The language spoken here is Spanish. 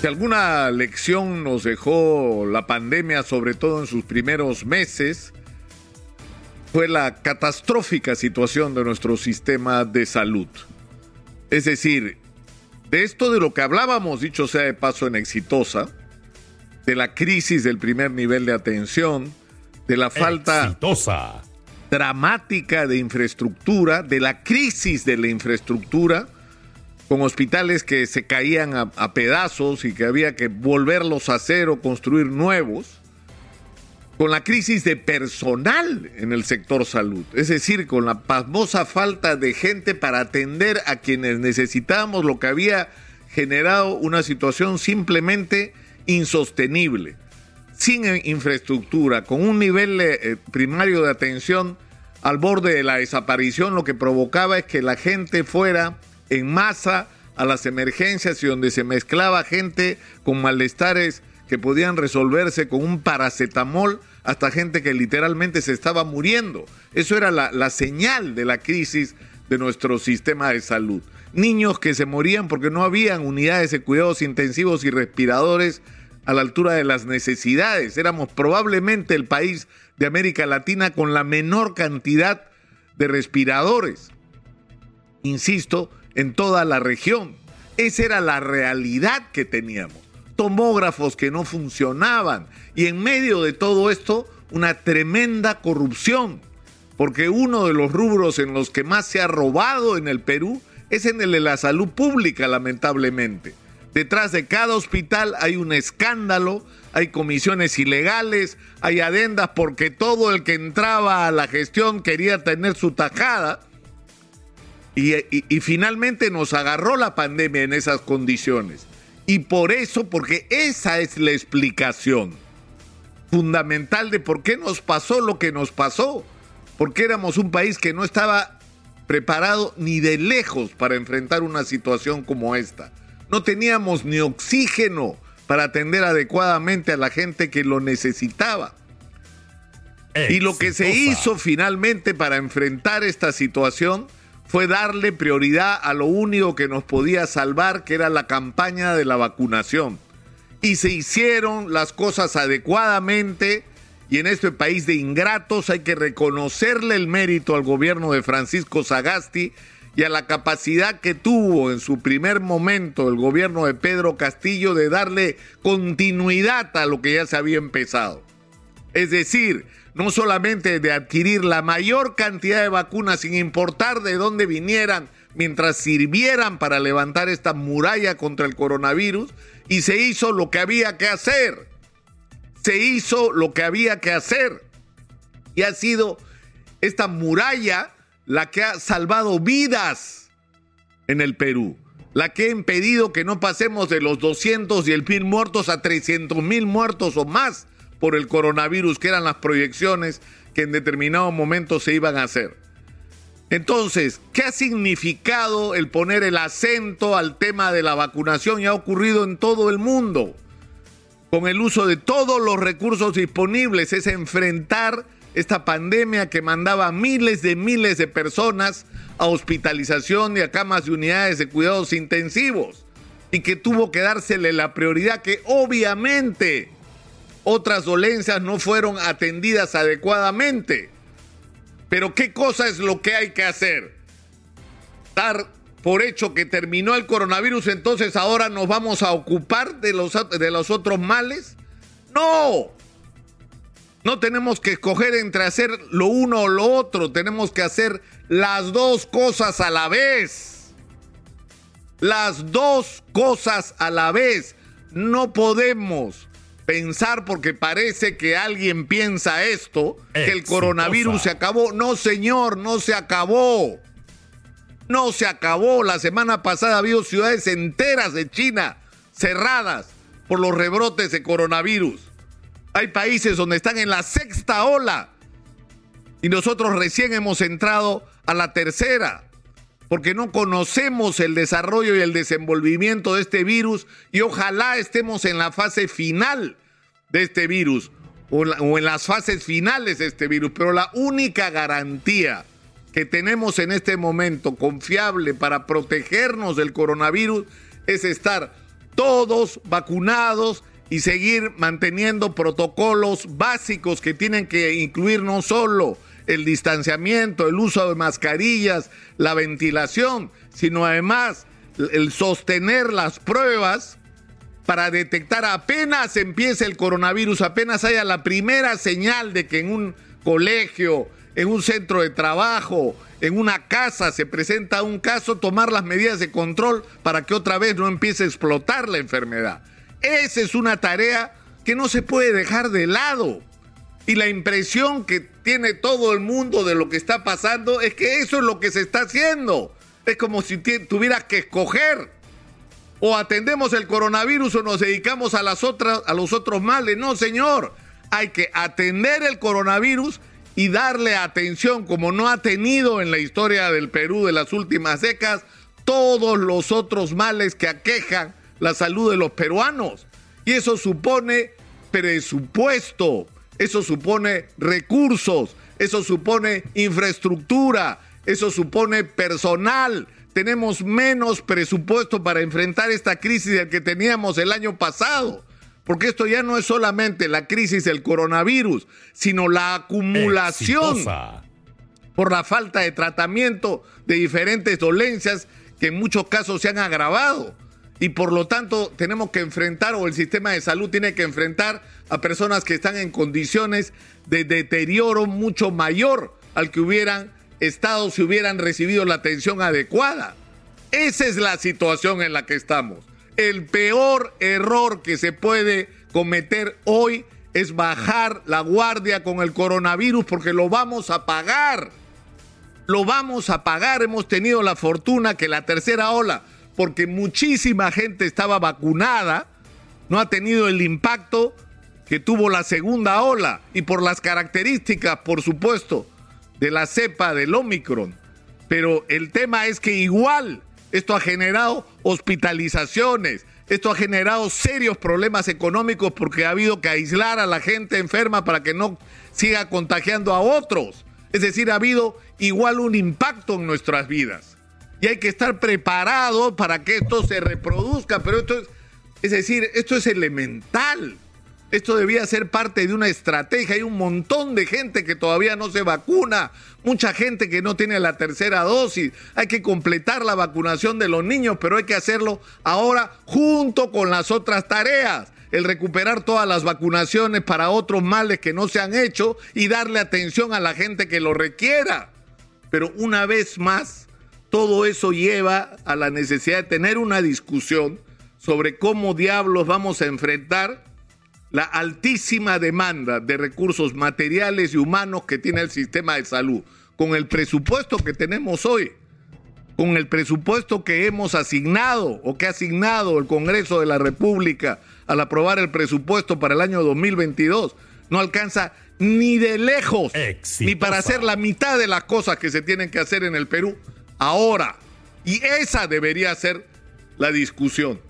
Si alguna lección nos dejó la pandemia, sobre todo en sus primeros meses, fue la catastrófica situación de nuestro sistema de salud. Es decir, de esto de lo que hablábamos, dicho sea de paso en exitosa, de la crisis del primer nivel de atención, de la falta dramática de infraestructura, de la crisis de la infraestructura, con hospitales que se caían a, pedazos y que había que volverlos a hacer o construir nuevos, con la crisis de personal en el sector salud, es decir, con la pasmosa falta de gente para atender a quienes necesitábamos, lo que había generado una situación simplemente insostenible, sin infraestructura, con un nivel eh, primario de atención al borde de la desaparición, lo que provocaba es que la gente fuera en masa a las emergencias y donde se mezclaba gente con malestares que podían resolverse con un paracetamol hasta gente que literalmente se estaba muriendo. Eso era la, la, señal de la crisis de nuestro sistema de salud. Niños que se morían porque no habían unidades de cuidados intensivos y respiradores a la altura de las necesidades. Éramos probablemente el país de América Latina con la menor cantidad de respiradores. Insisto, en toda la región. Esa era la realidad que teníamos. Tomógrafos que no funcionaban. Y en medio de todo esto, una tremenda corrupción. Porque uno de los rubros en los que más se ha robado en el Perú es en el de la salud pública, lamentablemente. Detrás de cada hospital hay un escándalo, hay comisiones ilegales, hay adendas porque todo el que entraba a la gestión quería tener su tajada y, finalmente nos agarró la pandemia en esas condiciones. Y por eso, porque esa es la explicación fundamental de por qué nos pasó lo que nos pasó. Porque éramos un país que no estaba preparado ni de lejos para enfrentar una situación como esta. No teníamos ni oxígeno para atender adecuadamente a la gente que lo necesitaba. Y lo que se hizo finalmente para enfrentar esta situación fue darle prioridad a lo único que nos podía salvar, que era la campaña de la vacunación. Y se hicieron las cosas adecuadamente y en este país de ingratos hay que reconocerle el mérito al gobierno de Francisco Sagasti y a la capacidad que tuvo en su primer momento el gobierno de Pedro Castillo de darle continuidad a lo que ya se había empezado. Es decir, no solamente de adquirir la mayor cantidad de vacunas sin importar de dónde vinieran, mientras sirvieran para levantar esta muralla contra el coronavirus, y se hizo lo que había que hacer. Se hizo lo que había que hacer. Y ha sido esta muralla la que ha salvado vidas en el Perú, la que ha impedido que no pasemos de los 200 y el mil muertos a 300 mil muertos o más por el coronavirus, que eran las proyecciones que en determinado momento se iban a hacer. Entonces, ¿qué ha significado el poner el acento al tema de la vacunación? Y ha ocurrido en todo el mundo, con el uso de todos los recursos disponibles, es enfrentar esta pandemia que mandaba miles de miles de personas a hospitalización y a camas de unidades de cuidados intensivos, y que tuvo que dársele la prioridad que obviamente otras dolencias no fueron atendidas adecuadamente. Pero ¿qué cosa es lo que hay que hacer? Dar por hecho que terminó el coronavirus, entonces ahora nos vamos a ocupar de los, de los otros males. No. No tenemos que escoger entre hacer lo uno o lo otro, tenemos que hacer las dos cosas a la vez. Las dos cosas a la vez. No podemos pensar porque parece que alguien piensa esto, que el coronavirus se acabó. No, señor, no se acabó. No se acabó. La semana pasada había ciudades enteras de China cerradas por los rebrotes de coronavirus. Hay países donde están en la sexta ola y nosotros recién hemos entrado a la tercera porque no conocemos el desarrollo y el desenvolvimiento de este virus y ojalá estemos en la fase final de este virus o, en las fases finales de este virus, pero la única garantía que tenemos en este momento confiable para protegernos del coronavirus es estar todos vacunados y seguir manteniendo protocolos básicos que tienen que incluir no solo el distanciamiento, el uso de mascarillas, la ventilación, sino además el sostener las pruebas para detectar apenas empiece el coronavirus, apenas haya la primera señal de que en un colegio, en un centro de trabajo, en una casa se presenta un caso, tomar las medidas de control para que otra vez no empiece a explotar la enfermedad. Esa es una tarea que no se puede dejar de lado. Y la impresión que tiene todo el mundo de lo que está pasando es que eso es lo que se está haciendo. Es como si tuvieras que escoger. O atendemos el coronavirus o nos dedicamos a, las otras, a los otros males. No, señor. Hay que atender el coronavirus y darle atención, como no ha tenido en la historia del Perú de las últimas décadas, todos los otros males que aquejan la salud de los peruanos. Y eso supone presupuesto, eso supone recursos, eso supone infraestructura, eso supone personal. Tenemos menos presupuesto para enfrentar esta crisis del que teníamos el año pasado. Porque esto ya no es solamente la crisis del coronavirus, sino la acumulación por la falta de tratamiento de diferentes dolencias que en muchos casos se han agravado. Y por lo tanto tenemos que enfrentar, o el sistema de salud tiene que enfrentar a personas que están en condiciones de deterioro mucho mayor al que hubieran estado si hubieran recibido la atención adecuada. Esa es la situación en la que estamos el peor error que se puede cometer hoy es bajar la guardia con el coronavirus porque lo vamos a pagar. Lo vamos a pagar. Hemos tenido la fortuna que la tercera ola, porque muchísima gente estaba vacunada, no ha tenido el impacto que tuvo la segunda ola y por las características, por supuesto, de la cepa del Omicron. Pero el tema es que igual esto ha generado hospitalizaciones, esto ha generado serios problemas económicos porque ha habido que aislar a la gente enferma para que no siga contagiando a otros. Es decir, ha habido igual un impacto en nuestras vidas. Y hay que estar preparado para que esto se reproduzca, pero esto es, es decir, esto es elemental. Esto debía ser parte de una estrategia. Hay un montón de gente que todavía no se vacuna, mucha gente que no tiene la tercera dosis. Hay que completar la vacunación de los niños, pero hay que hacerlo ahora junto con las otras tareas. El recuperar todas las vacunaciones para otros males que no se han hecho y darle atención a la gente que lo requiera. Pero una vez más, todo eso lleva a la necesidad de tener una discusión sobre cómo diablos vamos a enfrentar la altísima demanda de recursos materiales y humanos que tiene el sistema de salud, con el presupuesto que tenemos hoy, con el presupuesto que hemos asignado o que ha asignado el Congreso de la República al aprobar el presupuesto para el año 2022, no alcanza ni de lejos, ni para hacer la mitad de las cosas que se tienen que hacer en el Perú ahora. Y esa debería ser la discusión.